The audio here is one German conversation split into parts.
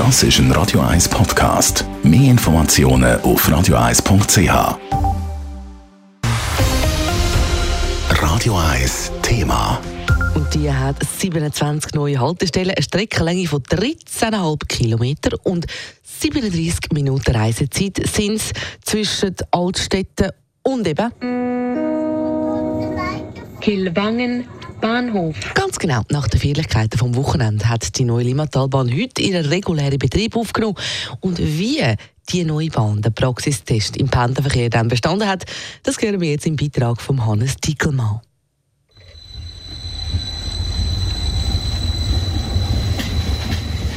Das ist ein Radio 1 Podcast. Mehr Informationen auf radio1.ch. Radio 1 Thema. Und die hat 27 neue Haltestellen, eine Streckenlänge von 13,5 Kilometer und 37 Minuten Reisezeit sind es zwischen Altstädten und eben Kilwangen Bahnhof. Ganz genau, nach den Feierlichkeiten vom Wochenende hat die neue Limmatalbahn heute ihren regulären Betrieb aufgenommen. Und wie die neue Bahn den Praxistest im Pendelverkehr dann bestanden hat, das hören wir jetzt im Beitrag von Hannes Dickelmann.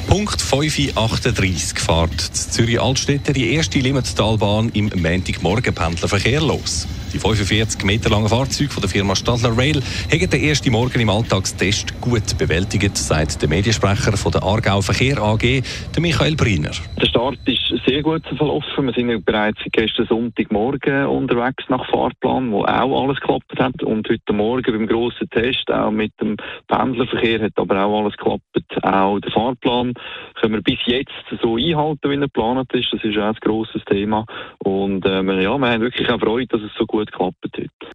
Punkt 5.38 fährt Zürich Altstädte die erste Limmattalbahn im Montagmorgen-Pendlerverkehr los. Die 45 Meter langen Fahrzeuge von der Firma Stadler Rail haben den ersten Morgen im Alltagstest gut bewältigt, sagt der Mediensprecher von der Aargau Verkehr AG, Michael Briner. Der Start ist sehr gut verlaufen. Wir sind bereits gestern Sonntagmorgen unterwegs nach Fahrplan, wo auch alles geklappt hat. Und heute Morgen beim grossen Test, auch mit dem Pendlerverkehr, hat aber auch alles geklappt. Auch der Fahrplan können wir bis jetzt so einhalten, wie er geplant ist. Das ist auch ein grosses Thema. Und äh, ja, wir haben wirklich auch Freude, dass es so gut geklappt hat.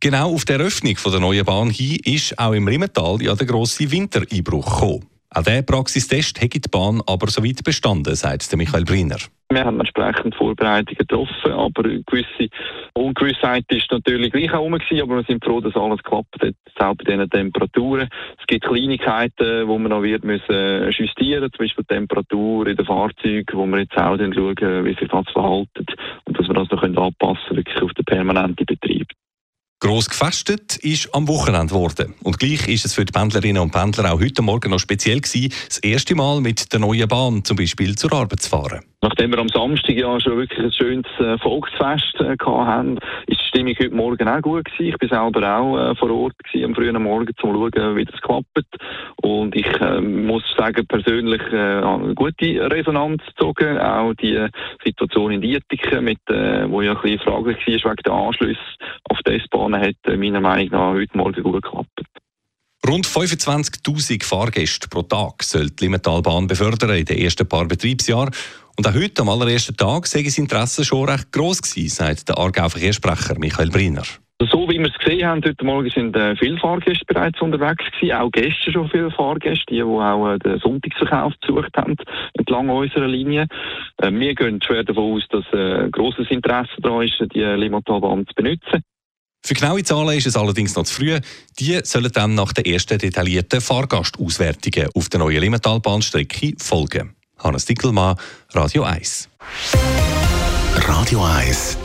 Genau auf der Eröffnung von der neuen Bahn hin ist auch im Rimmental ja der grosse Wintereinbruch gekommen. Auch dieser Praxistest hat die Bahn aber soweit bestanden, sagt Michael Briner. Wir haben entsprechend Vorbereitungen getroffen, aber eine gewisse Ungewissheit ist natürlich gleich auch rum aber wir sind froh, dass alles klappt hat, bei diesen Temperaturen. Es gibt Kleinigkeiten, die man noch wird müssen justieren, zum Beispiel die Temperatur in den Fahrzeugen, wo wir jetzt auch schauen, wie sich das verhalten und dass wir das noch anpassen können, wirklich auf den permanenten Betrieb. Gross gefestet ist am Wochenende geworden. Und gleich ist es für die Pendlerinnen und Pendler auch heute Morgen noch speziell gewesen, das erste Mal mit der neuen Bahn zum Beispiel zur Arbeit zu fahren. Nachdem wir am Samstag ja schon wirklich ein schönes äh, Volksfest äh, hatten, ist die Stimmung heute Morgen auch gut gewesen. Ich war selber auch äh, vor Ort gewesen, am frühen Morgen, um zu schauen, wie das klappt. Und ich äh, muss sagen, persönlich eine gute Resonanz gezogen. Auch die Situation in Dietiken, mit, äh, wo ja ein bisschen fraglich war wegen der Anschlüsse auf die S-Bahn, hat äh, meiner Meinung nach heute Morgen gut geklappt. Rund 25.000 Fahrgäste pro Tag soll die Limmentalbahn befördern in den ersten paar Betriebsjahren. Und auch heute, am allerersten Tag, sei das Interesse schon recht gross gewesen, sagt der Aargau Verkehrssprecher Michael Briner. So wie wir es gesehen haben, heute Morgen sind äh, viele Fahrgäste bereits unterwegs gewesen, auch gestern schon viele Fahrgäste, die, die auch äh, den Sonntagsverkauf besucht haben, entlang unserer Linie. Äh, wir gehen schwer davon aus, dass äh, grosses Interesse daran ist, die Limmatalbahn zu benutzen. Für genaue Zahlen ist es allerdings noch zu früh. Die sollen dann nach den ersten detaillierten Fahrgastauswertungen auf der neuen Limmatalbahnstrecke folgen. Hannes Dickelmann, Radio 1. Radio 1